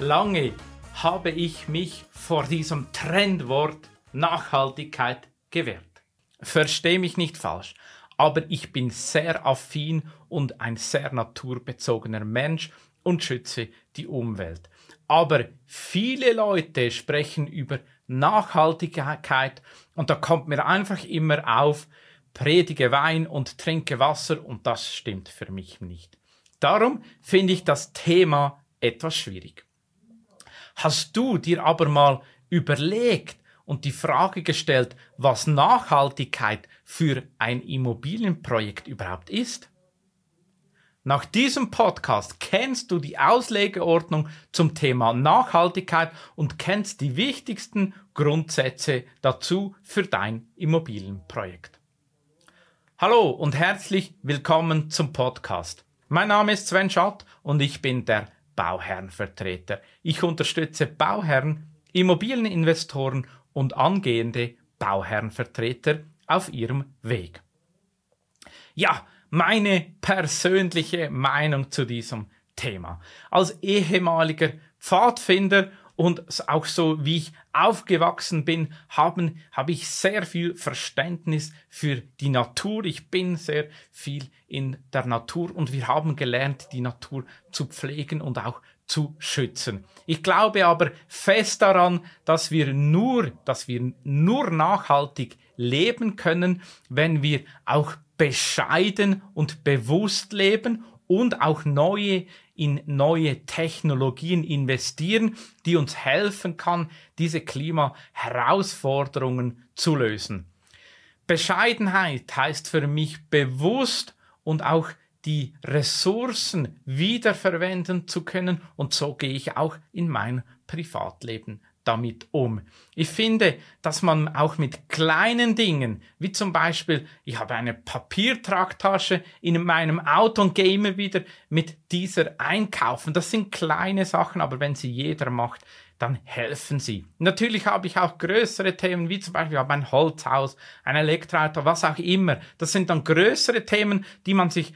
Lange habe ich mich vor diesem Trendwort Nachhaltigkeit gewehrt. Versteh mich nicht falsch, aber ich bin sehr affin und ein sehr naturbezogener Mensch und schütze die Umwelt. Aber viele Leute sprechen über Nachhaltigkeit und da kommt mir einfach immer auf, predige Wein und trinke Wasser und das stimmt für mich nicht. Darum finde ich das Thema etwas schwierig. Hast du dir aber mal überlegt und die Frage gestellt, was Nachhaltigkeit für ein Immobilienprojekt überhaupt ist? Nach diesem Podcast kennst du die Auslegeordnung zum Thema Nachhaltigkeit und kennst die wichtigsten Grundsätze dazu für dein Immobilienprojekt. Hallo und herzlich willkommen zum Podcast. Mein Name ist Sven Schott und ich bin der Bauherrenvertreter. Ich unterstütze Bauherren, Immobilieninvestoren und angehende Bauherrenvertreter auf ihrem Weg. Ja, meine persönliche Meinung zu diesem Thema. Als ehemaliger Pfadfinder und auch so wie ich aufgewachsen bin, haben, habe ich sehr viel Verständnis für die Natur. Ich bin sehr viel in der Natur und wir haben gelernt, die Natur zu pflegen und auch zu schützen. Ich glaube aber fest daran, dass wir nur, dass wir nur nachhaltig leben können, wenn wir auch bescheiden und bewusst leben und auch neue in neue Technologien investieren, die uns helfen kann, diese Klimaherausforderungen zu lösen. Bescheidenheit heißt für mich bewusst und auch die Ressourcen wiederverwenden zu können und so gehe ich auch in mein Privatleben damit um. Ich finde, dass man auch mit kleinen Dingen, wie zum Beispiel, ich habe eine Papiertragtasche in meinem Auto und gehe immer wieder mit dieser einkaufen. Das sind kleine Sachen, aber wenn sie jeder macht, dann helfen sie. Natürlich habe ich auch größere Themen, wie zum Beispiel habe ein Holzhaus, ein Elektroauto, was auch immer. Das sind dann größere Themen, die man sich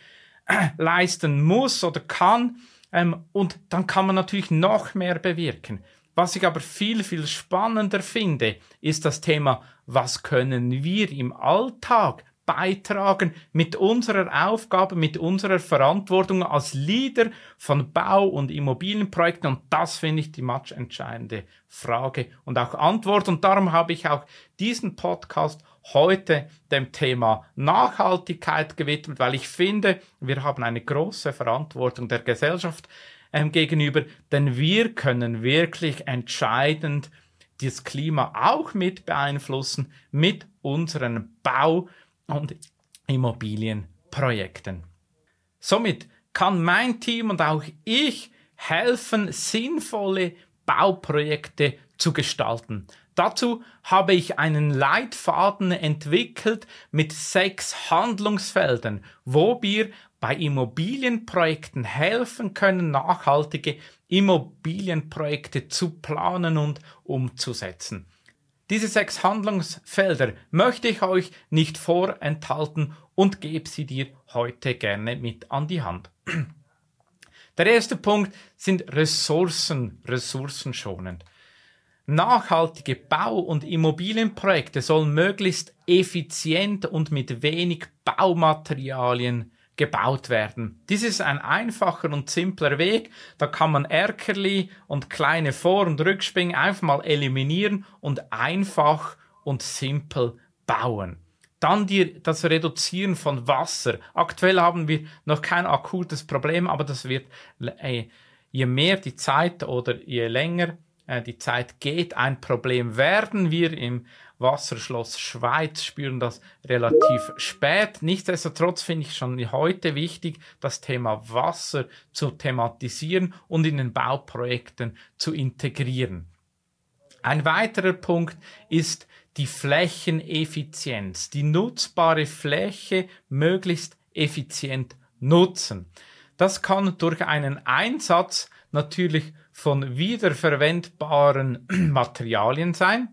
äh, leisten muss oder kann. Ähm, und dann kann man natürlich noch mehr bewirken. Was ich aber viel, viel spannender finde, ist das Thema, was können wir im Alltag beitragen mit unserer Aufgabe, mit unserer Verantwortung als Leader von Bau- und Immobilienprojekten. Und das finde ich die matchentscheidende Frage und auch Antwort. Und darum habe ich auch diesen Podcast heute dem Thema Nachhaltigkeit gewidmet, weil ich finde, wir haben eine große Verantwortung der Gesellschaft ähm, gegenüber, denn wir können wirklich entscheidend das Klima auch mit beeinflussen mit unseren Bau- und Immobilienprojekten. Somit kann mein Team und auch ich helfen, sinnvolle Bauprojekte zu gestalten. Dazu habe ich einen Leitfaden entwickelt mit sechs Handlungsfeldern, wo wir bei Immobilienprojekten helfen können, nachhaltige Immobilienprojekte zu planen und umzusetzen. Diese sechs Handlungsfelder möchte ich euch nicht vorenthalten und gebe sie dir heute gerne mit an die Hand. Der erste Punkt sind Ressourcen, ressourcenschonend. Nachhaltige Bau- und Immobilienprojekte sollen möglichst effizient und mit wenig Baumaterialien gebaut werden. Dies ist ein einfacher und simpler Weg. Da kann man Erkerli und kleine Vor- und Rückspringen einfach mal eliminieren und einfach und simpel bauen. Dann die, das Reduzieren von Wasser. Aktuell haben wir noch kein akutes Problem, aber das wird, äh, je mehr die Zeit oder je länger äh, die Zeit geht, ein Problem werden. Wir im Wasserschloss Schweiz spüren das relativ spät. Nichtsdestotrotz finde ich schon heute wichtig, das Thema Wasser zu thematisieren und in den Bauprojekten zu integrieren. Ein weiterer Punkt ist die Flächeneffizienz, die nutzbare Fläche möglichst effizient nutzen. Das kann durch einen Einsatz natürlich von wiederverwendbaren Materialien sein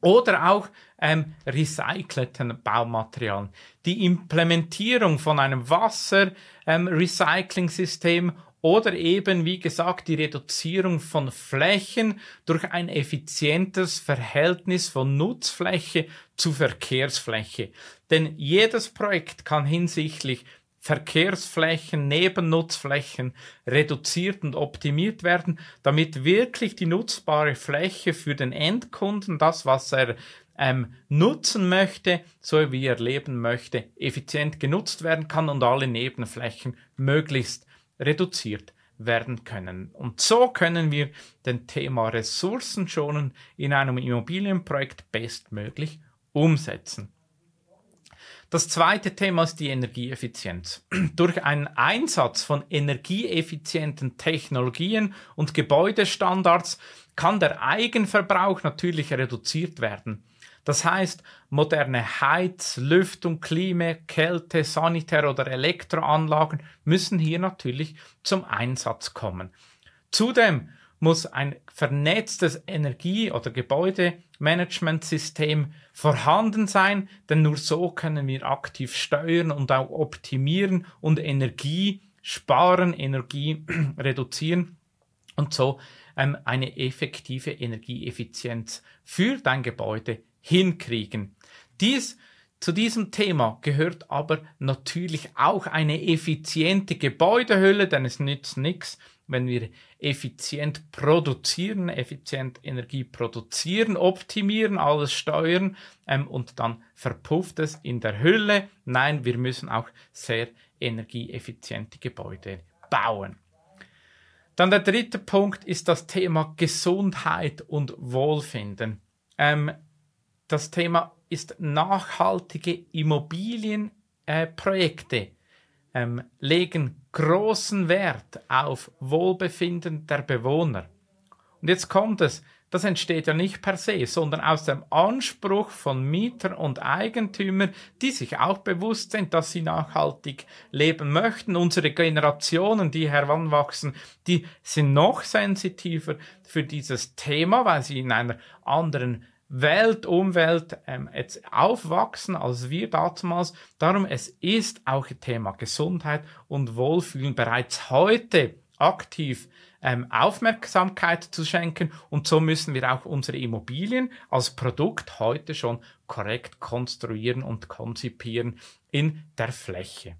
oder auch ähm, recycelten Baumaterialien. Die Implementierung von einem Wasser-Recycling-System ähm, oder eben, wie gesagt, die Reduzierung von Flächen durch ein effizientes Verhältnis von Nutzfläche zu Verkehrsfläche. Denn jedes Projekt kann hinsichtlich Verkehrsflächen, Nebennutzflächen reduziert und optimiert werden, damit wirklich die nutzbare Fläche für den Endkunden, das, was er ähm, nutzen möchte, so wie er leben möchte, effizient genutzt werden kann und alle Nebenflächen möglichst reduziert werden können. Und so können wir den Thema Ressourcen schonen in einem Immobilienprojekt bestmöglich umsetzen. Das zweite Thema ist die Energieeffizienz. Durch einen Einsatz von energieeffizienten Technologien und Gebäudestandards kann der Eigenverbrauch natürlich reduziert werden. Das heißt, moderne Heiz-, Lüftung, Klima, Kälte, Sanitär- oder Elektroanlagen müssen hier natürlich zum Einsatz kommen. Zudem muss ein vernetztes Energie- oder Gebäudemanagementsystem vorhanden sein, denn nur so können wir aktiv steuern und auch optimieren und Energie sparen, Energie reduzieren und so ähm, eine effektive Energieeffizienz für dein Gebäude hinkriegen. Dies zu diesem Thema gehört aber natürlich auch eine effiziente Gebäudehülle, denn es nützt nichts, wenn wir effizient produzieren, effizient Energie produzieren, optimieren, alles steuern ähm, und dann verpufft es in der Hülle. Nein, wir müssen auch sehr energieeffiziente Gebäude bauen. Dann der dritte Punkt ist das Thema Gesundheit und Wohlfinden. Ähm, das Thema ist nachhaltige Immobilienprojekte. Äh, ähm, legen großen Wert auf Wohlbefinden der Bewohner. Und jetzt kommt es, das entsteht ja nicht per se, sondern aus dem Anspruch von Mietern und Eigentümern, die sich auch bewusst sind, dass sie nachhaltig leben möchten. Unsere Generationen, die heranwachsen, die sind noch sensitiver für dieses Thema, weil sie in einer anderen Welt, Umwelt ähm, jetzt aufwachsen als wir damals. Darum, es ist auch Thema Gesundheit und Wohlfühlen bereits heute aktiv ähm, Aufmerksamkeit zu schenken und so müssen wir auch unsere Immobilien als Produkt heute schon korrekt konstruieren und konzipieren in der Fläche.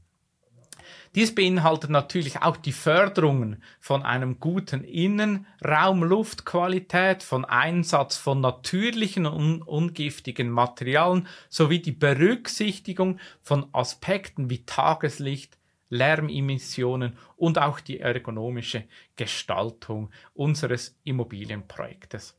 Dies beinhaltet natürlich auch die Förderungen von einem guten Innenraum, Luftqualität, von Einsatz von natürlichen und ungiftigen Materialien sowie die Berücksichtigung von Aspekten wie Tageslicht, Lärmemissionen und auch die ergonomische Gestaltung unseres Immobilienprojektes.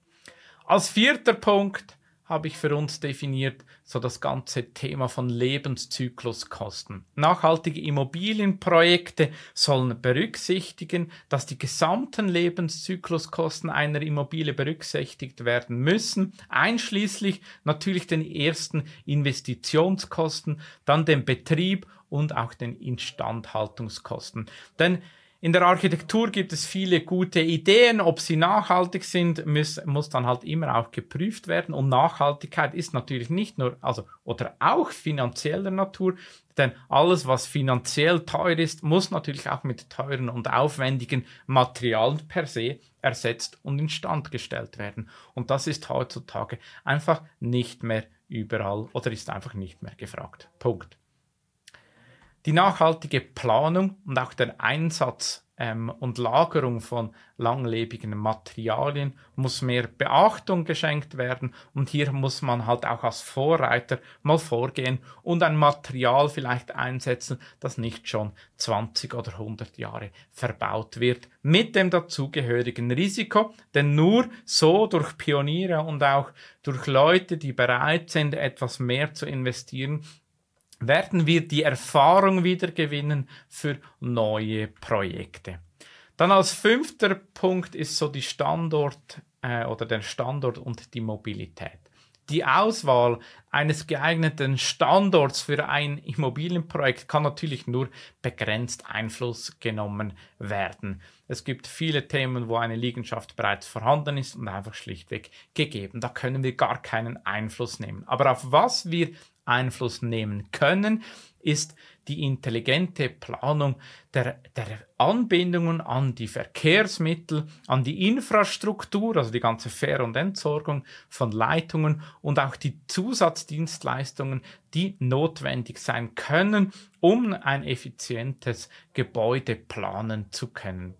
Als vierter Punkt habe ich für uns definiert, so das ganze Thema von Lebenszykluskosten. Nachhaltige Immobilienprojekte sollen berücksichtigen, dass die gesamten Lebenszykluskosten einer Immobilie berücksichtigt werden müssen, einschließlich natürlich den ersten Investitionskosten, dann den Betrieb und auch den Instandhaltungskosten. Denn in der Architektur gibt es viele gute Ideen. Ob sie nachhaltig sind, muss, muss dann halt immer auch geprüft werden. Und Nachhaltigkeit ist natürlich nicht nur, also, oder auch finanzieller Natur, denn alles, was finanziell teuer ist, muss natürlich auch mit teuren und aufwendigen Materialien per se ersetzt und instand gestellt werden. Und das ist heutzutage einfach nicht mehr überall oder ist einfach nicht mehr gefragt. Punkt. Die nachhaltige Planung und auch der Einsatz ähm, und Lagerung von langlebigen Materialien muss mehr Beachtung geschenkt werden. Und hier muss man halt auch als Vorreiter mal vorgehen und ein Material vielleicht einsetzen, das nicht schon 20 oder 100 Jahre verbaut wird, mit dem dazugehörigen Risiko, denn nur so durch Pioniere und auch durch Leute, die bereit sind, etwas mehr zu investieren, werden wir die Erfahrung wieder gewinnen für neue Projekte. Dann als fünfter Punkt ist so die Standort äh, oder der Standort und die Mobilität. Die Auswahl eines geeigneten Standorts für ein Immobilienprojekt kann natürlich nur begrenzt Einfluss genommen werden. Es gibt viele Themen, wo eine Liegenschaft bereits vorhanden ist und einfach schlichtweg gegeben. Da können wir gar keinen Einfluss nehmen. Aber auf was wir Einfluss nehmen können, ist die intelligente Planung der, der Anbindungen an die Verkehrsmittel, an die Infrastruktur, also die ganze Fähr- und Entsorgung von Leitungen und auch die Zusatzdienstleistungen, die notwendig sein können, um ein effizientes Gebäude planen zu können.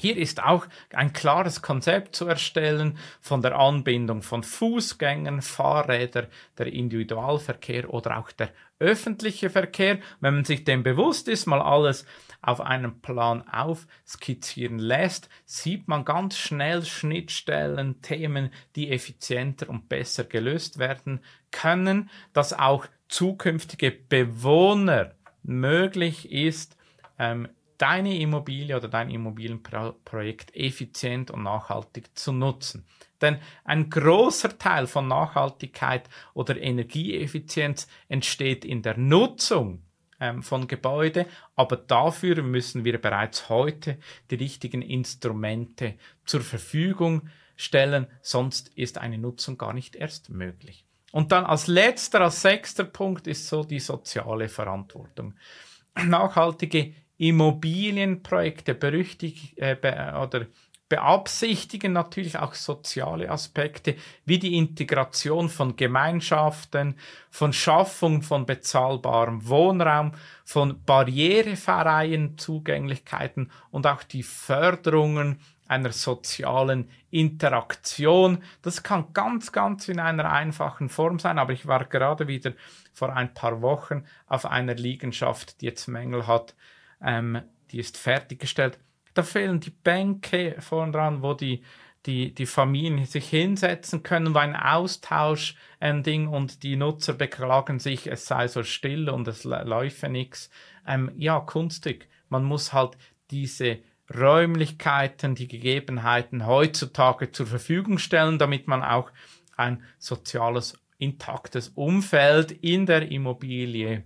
Hier ist auch ein klares Konzept zu erstellen von der Anbindung von Fußgängern, Fahrrädern, der Individualverkehr oder auch der öffentliche Verkehr. Wenn man sich dem bewusst ist, mal alles auf einem Plan aufskizzieren lässt, sieht man ganz schnell Schnittstellen, Themen, die effizienter und besser gelöst werden können, dass auch zukünftige Bewohner möglich ist, ähm, deine Immobilie oder dein Immobilienprojekt effizient und nachhaltig zu nutzen. Denn ein großer Teil von Nachhaltigkeit oder Energieeffizienz entsteht in der Nutzung ähm, von Gebäude, aber dafür müssen wir bereits heute die richtigen Instrumente zur Verfügung stellen, sonst ist eine Nutzung gar nicht erst möglich. Und dann als letzter, als sechster Punkt ist so die soziale Verantwortung. Nachhaltige Immobilienprojekte berüchtigt, äh, be, oder beabsichtigen natürlich auch soziale Aspekte wie die Integration von Gemeinschaften, von Schaffung von bezahlbarem Wohnraum, von barrierefreien Zugänglichkeiten und auch die Förderungen einer sozialen Interaktion. Das kann ganz, ganz in einer einfachen Form sein, aber ich war gerade wieder vor ein paar Wochen auf einer Liegenschaft, die jetzt Mängel hat, ähm, die ist fertiggestellt. Da fehlen die Bänke vorn dran, wo die, die, die Familien sich hinsetzen können, war ein Austausch ein Ding und die Nutzer beklagen sich, es sei so still und es läufe nichts. Ähm, ja, Kunststück. Man muss halt diese Räumlichkeiten, die Gegebenheiten heutzutage zur Verfügung stellen, damit man auch ein soziales, intaktes Umfeld in der Immobilie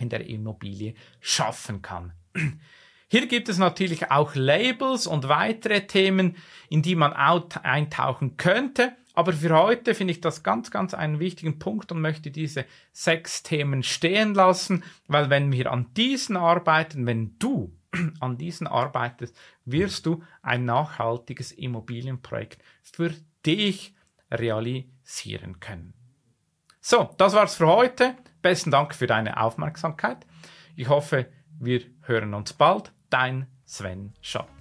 in der Immobilie schaffen kann. Hier gibt es natürlich auch Labels und weitere Themen, in die man eintauchen könnte. Aber für heute finde ich das ganz, ganz einen wichtigen Punkt und möchte diese sechs Themen stehen lassen, weil wenn wir an diesen arbeiten, wenn du an diesen arbeitest, wirst du ein nachhaltiges Immobilienprojekt für dich realisieren können. So, das war's für heute. Besten Dank für deine Aufmerksamkeit. Ich hoffe, wir hören uns bald. Dein Sven Schatt.